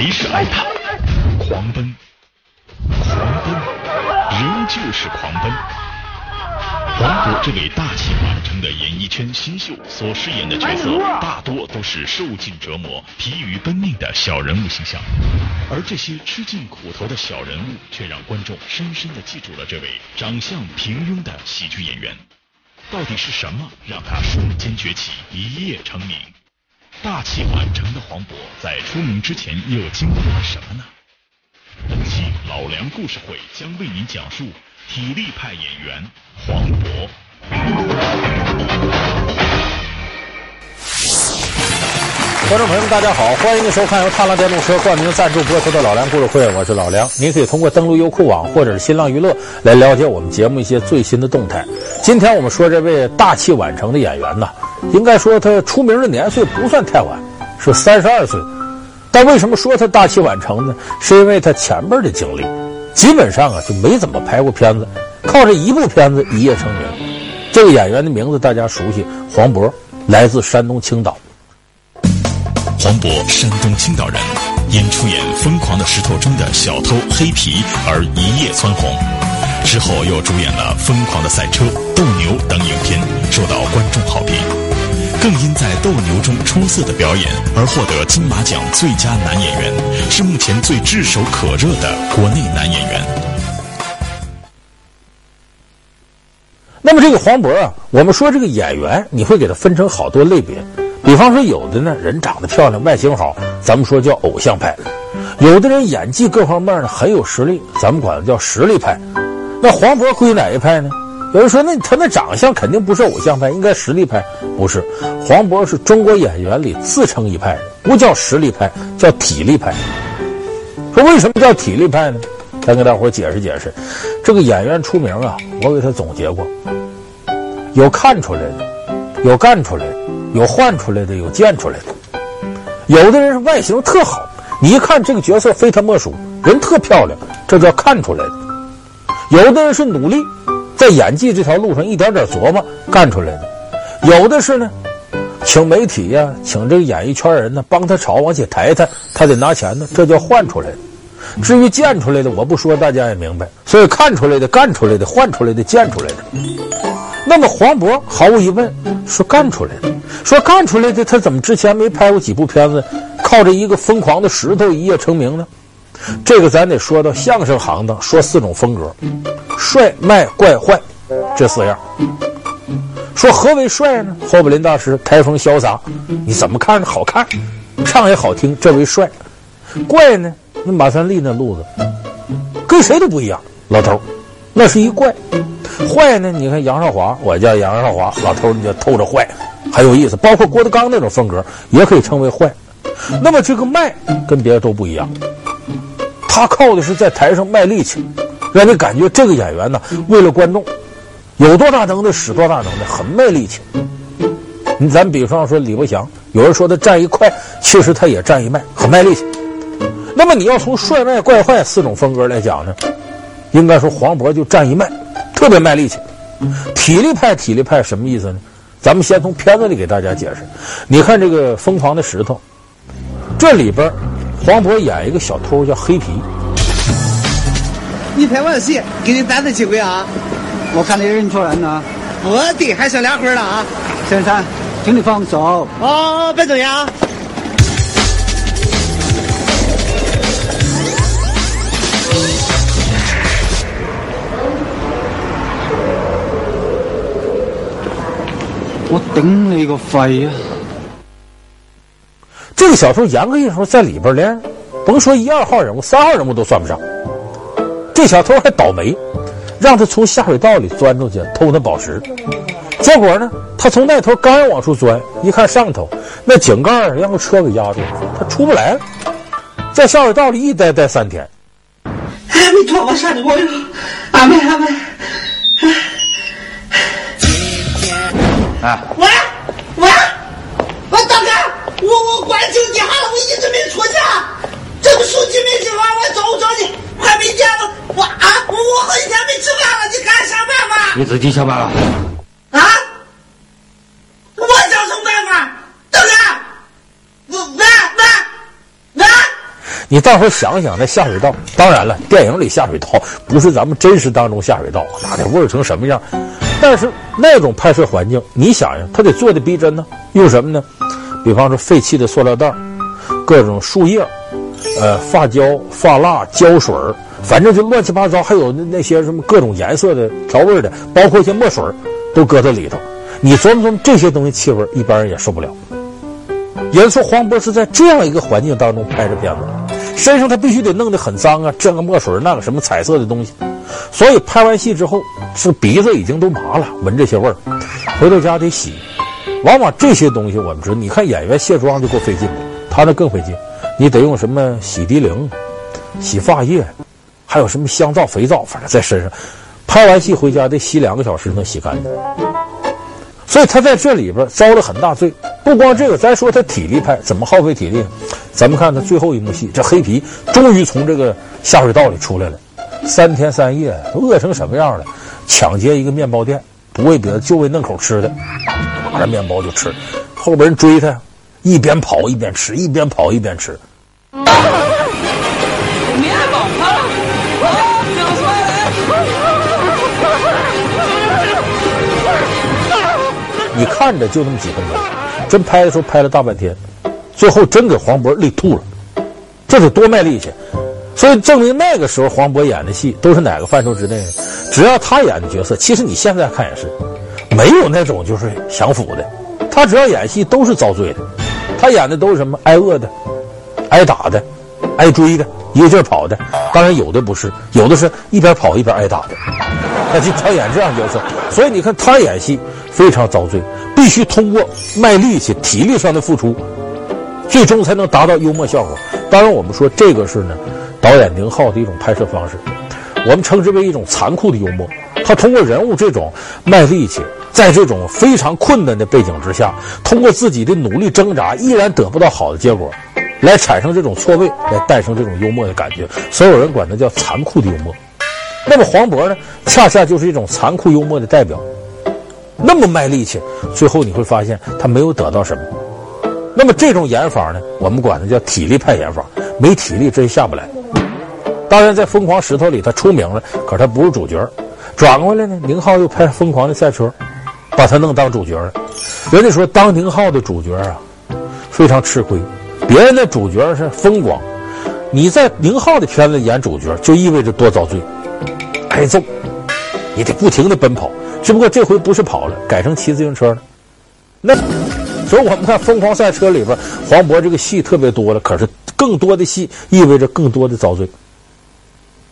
还是爱他，狂奔，狂奔，仍旧是狂奔。黄渤这位大器晚成的演艺圈新秀所饰演的角色，大多都是受尽折磨、疲于奔命的小人物形象，而这些吃尽苦头的小人物，却让观众深深的记住了这位长相平庸的喜剧演员。到底是什么让他瞬间崛起、一夜成名？大器晚成的黄渤在出名之前又经历了什么呢？本期老梁故事会将为您讲述。体力派演员黄渤，观众朋友们，大家好，欢迎您收看由踏浪电动车冠名赞助播出的《老梁故事会》，我是老梁。您可以通过登录优酷网或者是新浪娱乐来了解我们节目一些最新的动态。今天我们说这位大器晚成的演员呢，应该说他出名的年岁不算太晚，是三十二岁。但为什么说他大器晚成呢？是因为他前边的经历。基本上啊，就没怎么拍过片子，靠着一部片子一夜成名。这个演员的名字大家熟悉，黄渤，来自山东青岛。黄渤，山东青岛人，因出演《疯狂的石头》中的小偷黑皮而一夜蹿红，之后又主演了《疯狂的赛车》《斗牛》等影片，受到观众好评。更因在《斗牛》中出色的表演而获得金马奖最佳男演员，是目前最炙手可热的国内男演员。那么这个黄渤啊，我们说这个演员，你会给他分成好多类别。比方说，有的呢人长得漂亮，外形好，咱们说叫偶像派；有的人演技各方面呢很有实力，咱们管他叫实力派。那黄渤归哪一派呢？有人说，那他那长相肯定不是偶像派，应该实力派。不是，黄渤是中国演员里自成一派的，不叫实力派，叫体力派。说为什么叫体力派呢？咱给大伙解释解释。这个演员出名啊，我给他总结过：有看出来的，有干出来的，有换出来的，有见出来的。有的人是外形特好，你一看这个角色非他莫属，人特漂亮，这叫看出来的。有的人是努力。在演技这条路上一点点琢磨干出来的，有的是呢，请媒体呀、请这个演艺圈人呢帮他炒，往起抬他，他得拿钱呢，这叫换出来的。至于建出来的，我不说，大家也明白。所以看出来的、干出来的、换出来的、建出来的。那么黄渤毫无疑问是干出来的，说干出来的，他怎么之前没拍过几部片子，靠着一个疯狂的石头一夜成名呢？这个咱得说到相声行当，说四种风格。帅、卖、怪、坏，这四样。说何为帅呢？霍布林大师台风潇洒，你怎么看着？好看，唱也好听，这为帅。怪呢？那马三立那路子，跟谁都不一样。老头，那是一怪。坏呢？你看杨少华，我叫杨少华，老头你就透着坏，很有意思。包括郭德纲那种风格，也可以称为坏。那么这个卖跟别的都不一样，他靠的是在台上卖力气。让你感觉这个演员呢，为了观众，有多大能耐使多大能耐，很卖力气。你咱比方说李伯祥，有人说他站一快，其实他也站一卖，很卖力气。那么你要从帅、卖、怪、坏四种风格来讲呢，应该说黄渤就站一卖，特别卖力气。体力派，体力派什么意思呢？咱们先从片子里给大家解释。你看这个《疯狂的石头》，这里边黄渤演一个小偷叫黑皮。你拍完戏，给你单次机会啊！我看你认错人了。不对，还剩两回了啊！先生，请你放手。哦，别这样。我顶你个肺啊！这个小偷严格意义上说在里边连，甭说一二号人物，三号人物都算不上。这小偷还倒霉，让他从下水道里钻出去偷那宝石，结果呢，他从那头刚要往出钻，一看上头那井盖让个车给压住了，他出不来了，在下水道里一待待三天。阿弥陀佛，上帝保佑，阿妹阿门。啊！喂喂，我大哥，我我关进地下了，我一直没出去，这个手机没信号，我找不着你，快没电了。我啊，我我好几天没吃饭了，你赶紧想办法。你自己想办法。啊？我想什么办法？等等，我喂喂喂！你到时候想想那下水道，当然了，电影里下水道不是咱们真实当中下水道，那得味儿成什么样？但是那种拍摄环境，你想想，他得做的逼真呢。用什么呢？比方说废弃的塑料袋，各种树叶，呃，发胶、发蜡、胶水反正就乱七八糟，还有那那些什么各种颜色的调味的，包括一些墨水都搁在里头。你琢磨琢磨这些东西气味，一般人也受不了。有人说，黄渤是在这样一个环境当中拍的片子，身上他必须得弄得很脏啊，这个墨水那个什么彩色的东西。所以拍完戏之后，是鼻子已经都麻了，闻这些味儿，回到家得洗。往往这些东西我们知道，你看演员卸妆就够费劲的，他那更费劲，你得用什么洗涤灵、洗发液，还有什么香皂、肥皂，反正在身上。拍完戏回家得洗两个小时能洗干净。所以他在这里边遭了很大罪。不光这个，咱说他体力派怎么耗费体力？咱们看他最后一幕戏，这黑皮终于从这个下水道里出来了。三天三夜，饿成什么样了？抢劫一个面包店，不为别的，就为弄口吃的，拿着面包就吃。后边人追他，一边跑一边吃，一边跑一边吃。你看着就那么几分钟，真拍的时候拍了大半天，最后真给黄渤累吐了，这得多卖力气！所以证明那个时候黄渤演的戏都是哪个范畴之内呢？只要他演的角色，其实你现在看也是，没有那种就是享福的。他只要演戏都是遭罪的。他演的都是什么？挨饿的、挨打的、挨追的，一个劲儿跑的。当然有的不是，有的是一边跑一边挨打的。他就他演这样角色，所以你看他演戏非常遭罪，必须通过卖力气、体力上的付出，最终才能达到幽默效果。当然，我们说这个是呢。导演宁浩的一种拍摄方式，我们称之为一种残酷的幽默。他通过人物这种卖力气，在这种非常困难的背景之下，通过自己的努力挣扎，依然得不到好的结果，来产生这种错位，来诞生这种幽默的感觉。所有人管它叫残酷的幽默。那么黄渤呢，恰恰就是一种残酷幽默的代表。那么卖力气，最后你会发现他没有得到什么。那么这种演法呢，我们管它叫体力派演法，没体力真下不来。当然，在《疯狂石头》里他出名了，可是他不是主角。转过来呢，宁浩又拍《疯狂的赛车》，把他弄当主角了。人家说当宁浩的主角啊，非常吃亏。别人的主角是风光，你在宁浩的片子演主角，就意味着多遭罪，挨揍，你得不停的奔跑。只不过这回不是跑了，改成骑自行车了。那所以我们看《疯狂赛车》里边，黄渤这个戏特别多了，可是更多的戏意味着更多的遭罪。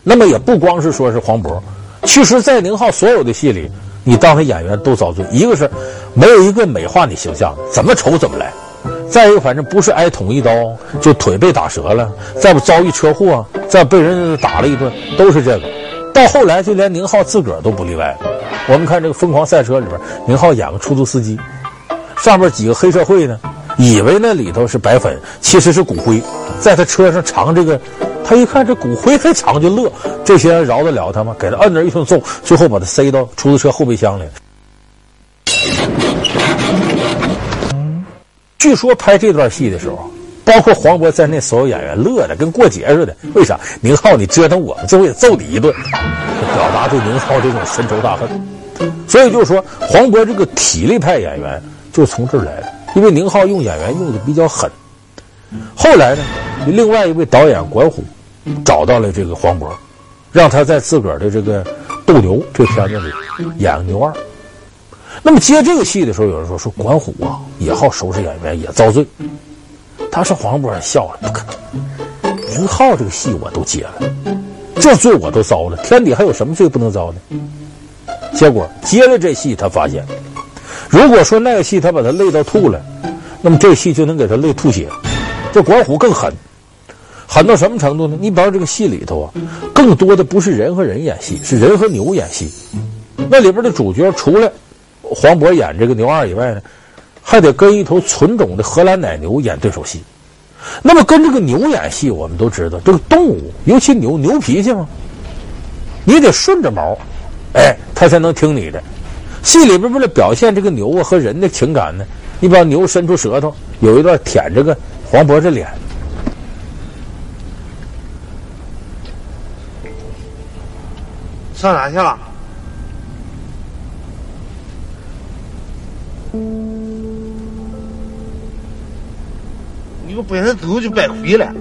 那么也不光是说是黄渤，其实，在宁浩所有的戏里，你当他演员都遭罪。一个是没有一个美化你形象的，怎么丑怎么来；再一个，反正不是挨捅一刀就腿被打折了，再不遭遇车祸，再被人打了一顿，都是这个。到后来，就连宁浩自个儿都不例外。我们看这个《疯狂赛车》里边，宁浩演个出租司机，上面几个黑社会呢，以为那里头是白粉，其实是骨灰，在他车上藏这个。他一看这骨灰太长就乐，这些人饶得了他吗？给他摁着一顿揍，最后把他塞到出租车后备箱里。据说拍这段戏的时候，包括黄渤在内，所有演员乐的跟过节似的。为啥？宁浩，你折腾我们，最后也揍你一顿，表达对宁浩这种深仇大恨。所以就是说，黄渤这个体力派演员就从这儿来的，因为宁浩用演员用的比较狠。后来呢，另外一位导演管虎。找到了这个黄渤，让他在自个儿的这个《斗牛》这片子里演个牛二。那么接这个戏的时候，有人说说管虎啊也好收拾演员，也遭罪。他说黄渤笑了，不可能，宁浩这个戏我都接了，这罪我都遭了，天底还有什么罪不能遭呢？结果接了这戏，他发现，如果说那个戏他把他累到吐了，那么这戏就能给他累吐血。这管虎更狠。狠到什么程度呢？你比方这个戏里头啊，更多的不是人和人演戏，是人和牛演戏。那里边的主角除了黄渤演这个牛二以外呢，还得跟一头纯种的荷兰奶牛演对手戏，那么跟这个牛演戏，我们都知道这个动物，尤其牛牛脾气嘛。你得顺着毛，哎，他才能听你的。戏里边为了表现这个牛啊和人的情感呢，你把牛伸出舌头，有一段舔这个黄渤的脸。上哪去了？你个本身走就白回来。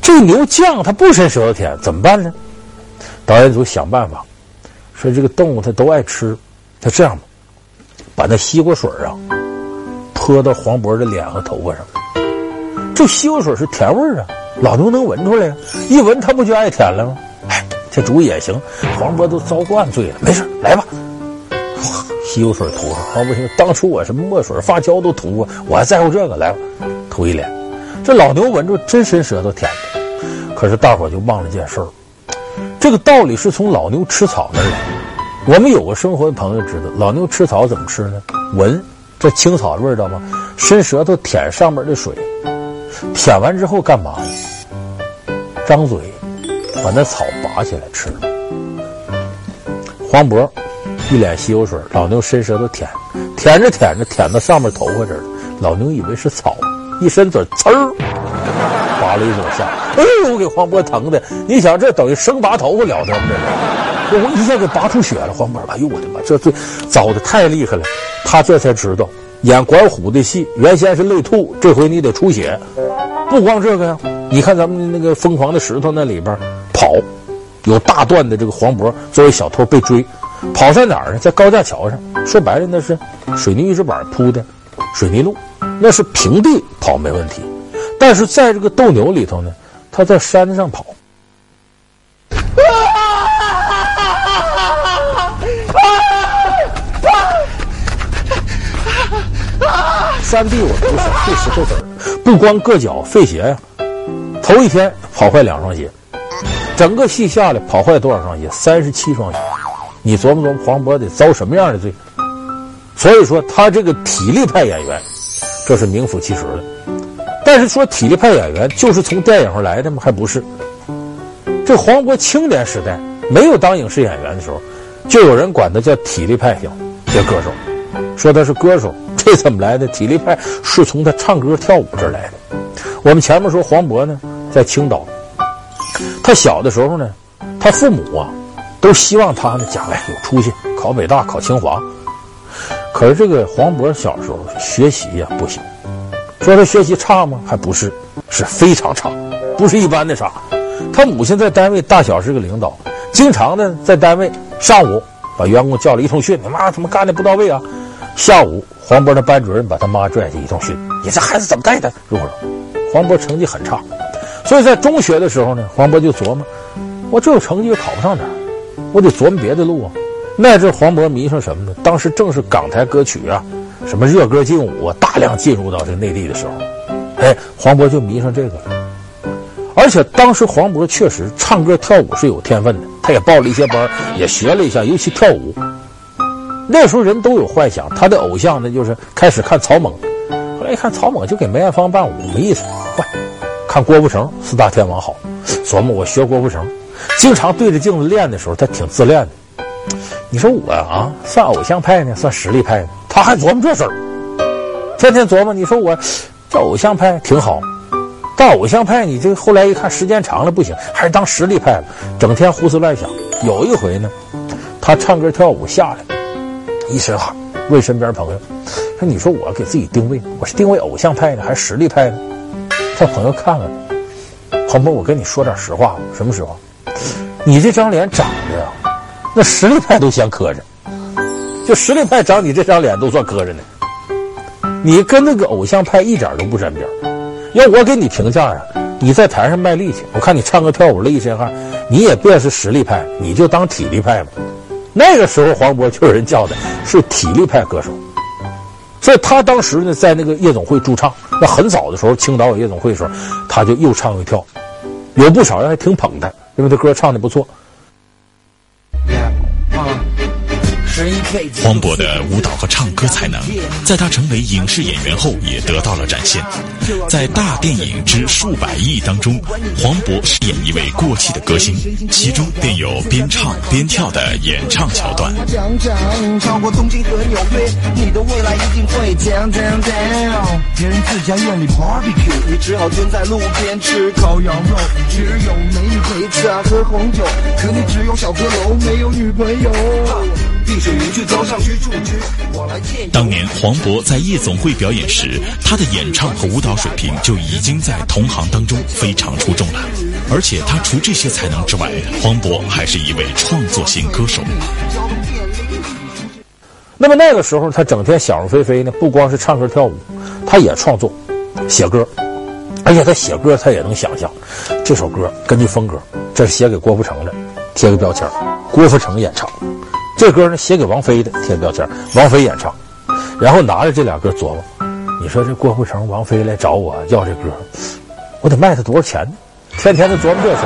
这牛犟，它不伸舌头舔，怎么办呢？导演组想办法，说这个动物它都爱吃，它这样吧，把那西瓜水啊泼到黄渤的脸和头发上。这西瓜水是甜味儿啊，老牛能闻出来呀，一闻它不就爱舔了吗？哎，这主意也行。黄渤都遭惯罪了，没事，来吧。西瓜水涂上，黄渤说：“当初我什么墨水、发胶都涂过，我还在乎这个？来吧，涂一脸。”这老牛闻着真伸舌头舔的，可是大伙就忘了件事儿。这个道理是从老牛吃草那儿来。我们有个生活的朋友知道，老牛吃草怎么吃呢？闻这青草的味道吗？伸舌头舔上面的水，舔完之后干嘛？张嘴把那草拔起来吃。黄渤一脸西瓜水，老牛伸舌头舔，舔着舔着舔到上面头发这儿，老牛以为是草。一伸嘴，呲儿，拔了一朵下，哎呦，给黄渤疼的！你想，这等于生拔头发了得吗？这我一下给拔出血了。黄渤，哎呦我的妈，这这糟的太厉害了！他这才知道，演管虎的戏，原先是泪吐，这回你得出血。不光这个呀，你看咱们那个疯狂的石头那里边跑，有大段的这个黄渤作为小偷被追，跑在哪儿呢？在高架桥上，说白了那是水泥预制板铺的水泥路。那是平地跑没问题，但是在这个斗牛里头呢，他在山上跑。山地我不是碎石头子儿，不光硌脚费鞋呀。头一天跑坏两双鞋，整个戏下来跑坏多少双鞋？三十七双鞋。你琢磨琢磨，黄渤得遭什么样的罪？所以说，他这个体力派演员。这是名副其实的，但是说体力派演员就是从电影上来的吗？还不是。这黄渤青年时代没有当影视演员的时候，就有人管他叫体力派型叫歌手，说他是歌手。这怎么来的？体力派是从他唱歌跳舞这来的。我们前面说黄渤呢，在青岛，他小的时候呢，他父母啊都希望他呢将来有出息，考北大，考清华。可是这个黄渤小时候学习呀不行，说他学习差吗？还不是，是非常差，不是一般的差。他母亲在单位大小是个领导，经常呢在单位上午把员工叫了一通训，你妈怎么干的不到位啊？下午黄渤的班主任把他妈拽去一通训，你这孩子怎么带的？如何？黄渤成绩很差，所以在中学的时候呢，黄渤就琢磨，我这有成绩又考不上哪儿，我得琢磨别的路啊。那阵黄渤迷上什么呢？当时正是港台歌曲啊，什么热歌劲舞啊，大量进入到这内地的时候，哎，黄渤就迷上这个了。而且当时黄渤确实唱歌跳舞是有天分的，他也报了一些班，也学了一下，尤其跳舞。那时候人都有幻想，他的偶像呢就是开始看草蜢，后来一看草蜢就给梅艳芳伴舞，没意思，换看郭富城四大天王好，琢磨我学郭富城，经常对着镜子练的时候，他挺自恋的。你说我啊，算偶像派呢，算实力派呢？他还琢磨这事儿，天天琢磨。你说我这偶像派挺好，当偶像派，你这后来一看时间长了不行，还是当实力派了，整天胡思乱想。有一回呢，他唱歌跳舞下来，一身汗，问身边朋友说：“你说我给自己定位，我是定位偶像派呢，还是实力派呢？”他朋友看了，黄渤，我跟你说点实话吧，什么实话？你这张脸长得呀。那实力派都嫌磕碜，就实力派长你这张脸都算磕碜的，你跟那个偶像派一点都不沾边。要我给你评价呀，你在台上卖力气，我看你唱歌跳舞了一身汗，你也别是实力派，你就当体力派吧。那个时候黄渤就有人叫的是体力派歌手，所以他当时呢在那个夜总会驻唱，那很早的时候青岛有夜总会的时候，他就又唱又跳，有不少人还挺捧他，因为他歌唱的不错。黄渤的舞蹈和唱歌才能，在他成为影视演员后也得到了展现。在大电影之数百亿当中，黄渤饰演一位过气的歌星，其中便有边唱边跳的演唱桥段。讲讲超过东京和纽约，你的未来一定会 down down down。别人自家院里 barbecue，你只好蹲在路边吃烤羊肉。只有美女陪着喝红酒，可你只有小阁楼，没有女朋友。碧水云去走上去住之，我来见。当年黄渤在夜总会表演时，他的演唱和舞蹈水平就已经在同行当中非常出众了。而且他除这些才能之外，黄渤还是一位创作型歌手。那么那个时候，他整天想入非非呢，不光是唱歌跳舞，他也创作、写歌，而且他写歌他也能想象，这首歌根据风格，这是写给郭富城的，贴个标签，郭富城演唱。这歌呢，写给王菲的，贴标签，王菲演唱，然后拿着这俩歌琢磨，你说这郭富城、王菲来找我要这歌，我得卖他多少钱呢？天天都琢磨这事。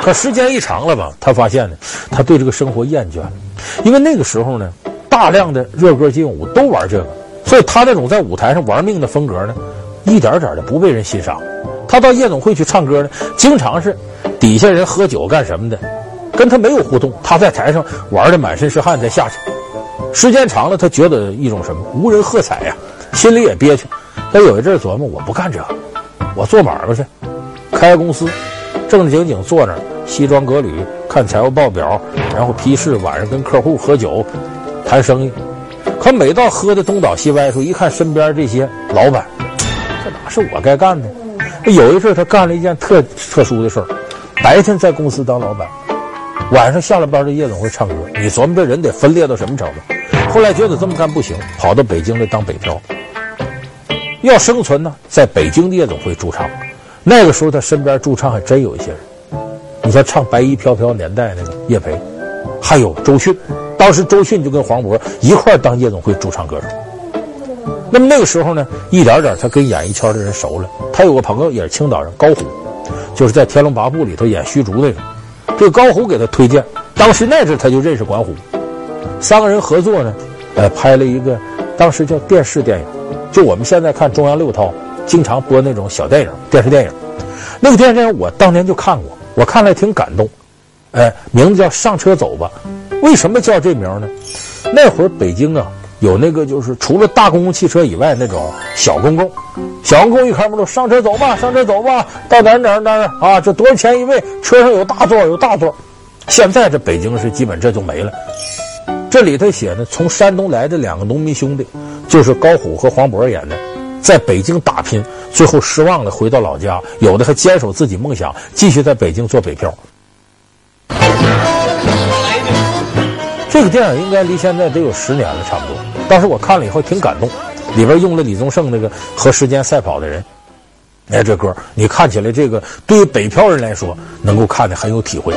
可时间一长了吧，他发现呢，他对这个生活厌倦了，因为那个时候呢，大量的热歌劲舞都玩这个，所以他那种在舞台上玩命的风格呢，一点点的不被人欣赏。他到夜总会去唱歌呢，经常是底下人喝酒干什么的。跟他没有互动，他在台上玩的满身是汗，再下去，时间长了，他觉得一种什么无人喝彩呀，心里也憋屈。他有一阵琢磨，我不干这个，我做买卖去，开公司，正正经经坐那，西装革履，看财务报表，然后批示，晚上跟客户喝酒，谈生意。可每到喝的东倒西歪的时候，一看身边这些老板，这哪是我该干的？有一阵他干了一件特特殊的事儿，白天在公司当老板。晚上下了班，在夜总会唱歌，你琢磨这人得分裂到什么程度？后来觉得这么干不行，跑到北京来当北漂。要生存呢，在北京的夜总会驻唱。那个时候他身边驻唱还真有一些人，你像唱《白衣飘飘》年代那个叶培，还有周迅。当时周迅就跟黄渤一块当夜总会驻唱歌手。那么那个时候呢，一点点他跟演艺圈的人熟了。他有个朋友也是青岛人，高虎，就是在《天龙八部》里头演虚竹那个。这个高虎给他推荐，当时那阵他就认识管虎，三个人合作呢，呃，拍了一个当时叫电视电影，就我们现在看中央六套经常播那种小电影，电视电影，那个电视电影我当年就看过，我看了挺感动，哎，名字叫《上车走吧》，为什么叫这名呢？那会儿北京啊。有那个就是除了大公共汽车以外那种小公共，小公共一开门都上车走吧，上车走吧，到哪儿哪儿哪儿啊？这多少钱一位？车上有大座有大座。现在这北京是基本这就没了。这里头写的从山东来的两个农民兄弟，就是高虎和黄渤演的，在北京打拼，最后失望了，回到老家，有的还坚守自己梦想，继续在北京做北漂。这个电影应该离现在得有十年了，差不多。当时我看了以后挺感动，里边用了李宗盛那个和时间赛跑的人，哎，这歌你看起来这个对于北漂人来说能够看得很有体会。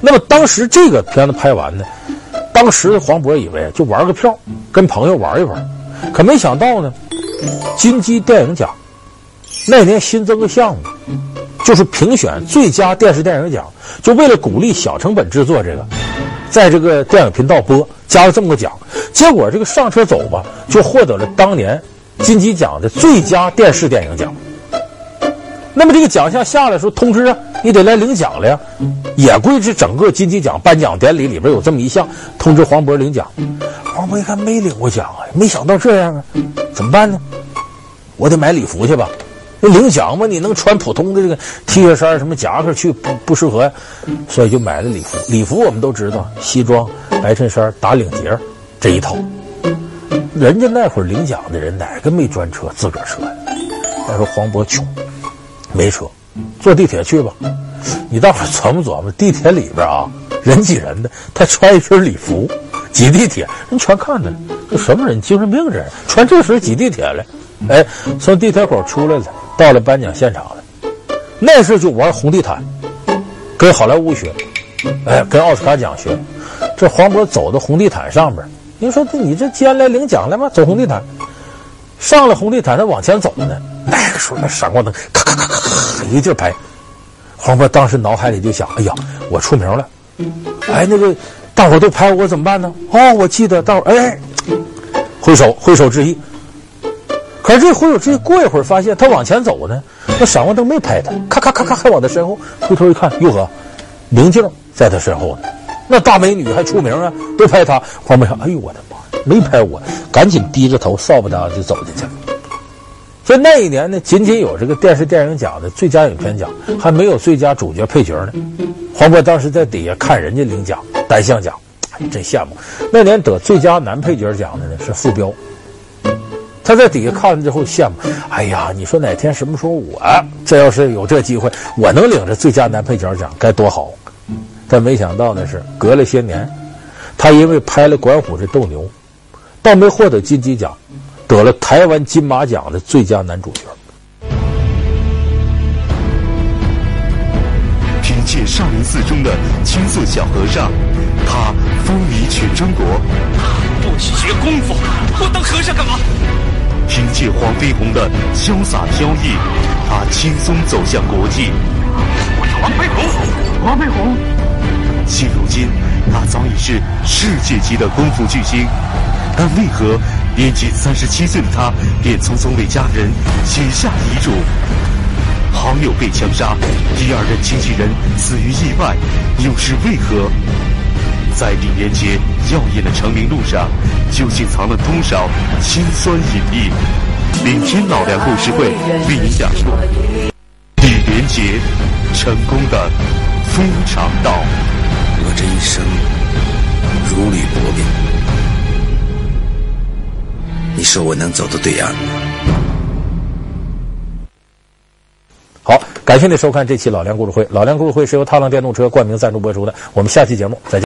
那么当时这个片子拍完呢，当时黄渤以为就玩个票，跟朋友玩一玩，可没想到呢，金鸡电影奖那年新增个项目，就是评选最佳电视电影奖，就为了鼓励小成本制作这个。在这个电影频道播，加了这么个奖，结果这个上车走吧，就获得了当年金鸡奖的最佳电视电影奖。那么这个奖项下来的时候，通知啊，你得来领奖了呀，也归这整个金鸡奖颁奖典礼里边有这么一项，通知黄渤领奖。黄渤一看没领过奖啊，没想到这样啊，怎么办呢？我得买礼服去吧。那领奖嘛，你能穿普通的这个 T 恤衫、什么夹克去不不适合呀，所以就买了礼服。礼服我们都知道，西装、白衬衫、打领结这一套。人家那会儿领奖的人哪个没专车，自个儿车呀？再说黄渤穷，没车，坐地铁去吧。你大伙琢磨琢磨，地铁里边啊，人挤人的，他穿一身礼服挤地铁，人全看着，这什么人？精神病人，穿这身挤地铁来。哎，从地铁口出来了。到了颁奖现场了，那时候就玩红地毯，跟好莱坞学，哎，跟奥斯卡奖学。这黄渤走到红地毯上边，您说你这既然来领奖了吗？走红地毯，上了红地毯，他往前走呢。那个时候那闪光灯咔咔咔咔咔一个劲拍，黄渤当时脑海里就想：哎呀，我出名了！哎，那个。大伙都拍我，我怎么办呢？哦，我记得大伙哎，挥手挥手致意。可是这挥手致意过一会儿，发现他往前走呢，那闪光灯没拍他，咔咔咔咔还往他身后。回头一看，哟呵，宁静在他身后呢。那大美女还出名啊，都拍他。黄渤想，哎呦我的妈，没拍我，赶紧低着头，扫不搭就走进去了。所以那一年呢，仅仅有这个电视电影奖的最佳影片奖，还没有最佳主角配角呢。黄渤当时在底下看人家领奖，单项奖，哎，真羡慕。那年得最佳男配角奖的呢是傅彪，他在底下看了之后羡慕。哎呀，你说哪天什么时候我这要是有这机会，我能领着最佳男配角奖，该多好！但没想到的是，隔了些年，他因为拍了管虎的斗牛，倒没获得金鸡奖，得了台湾金马奖的最佳男主角。凭借少林寺中的青色小和尚，他风靡全中国。不学功夫，我当和尚干嘛？凭借黄飞鸿的潇洒飘逸，他轻松走向国际。我是黄飞鸿，黄飞鸿。现如今，他早已是世界级的功夫巨星，但为何年仅三十七岁的他便匆匆为家人写下遗嘱？好友被枪杀，第二任经纪人死于意外，又是为何？在李连杰耀眼的成名路上，究竟藏了多少辛酸隐秘？明天老梁故事会为您讲述李连杰成功的非常道。我这一生如履薄冰，你说我能走到对岸吗？好，感谢您收看这期老梁故事会。老梁故事会是由踏浪电动车冠名赞助播出的。我们下期节目再见。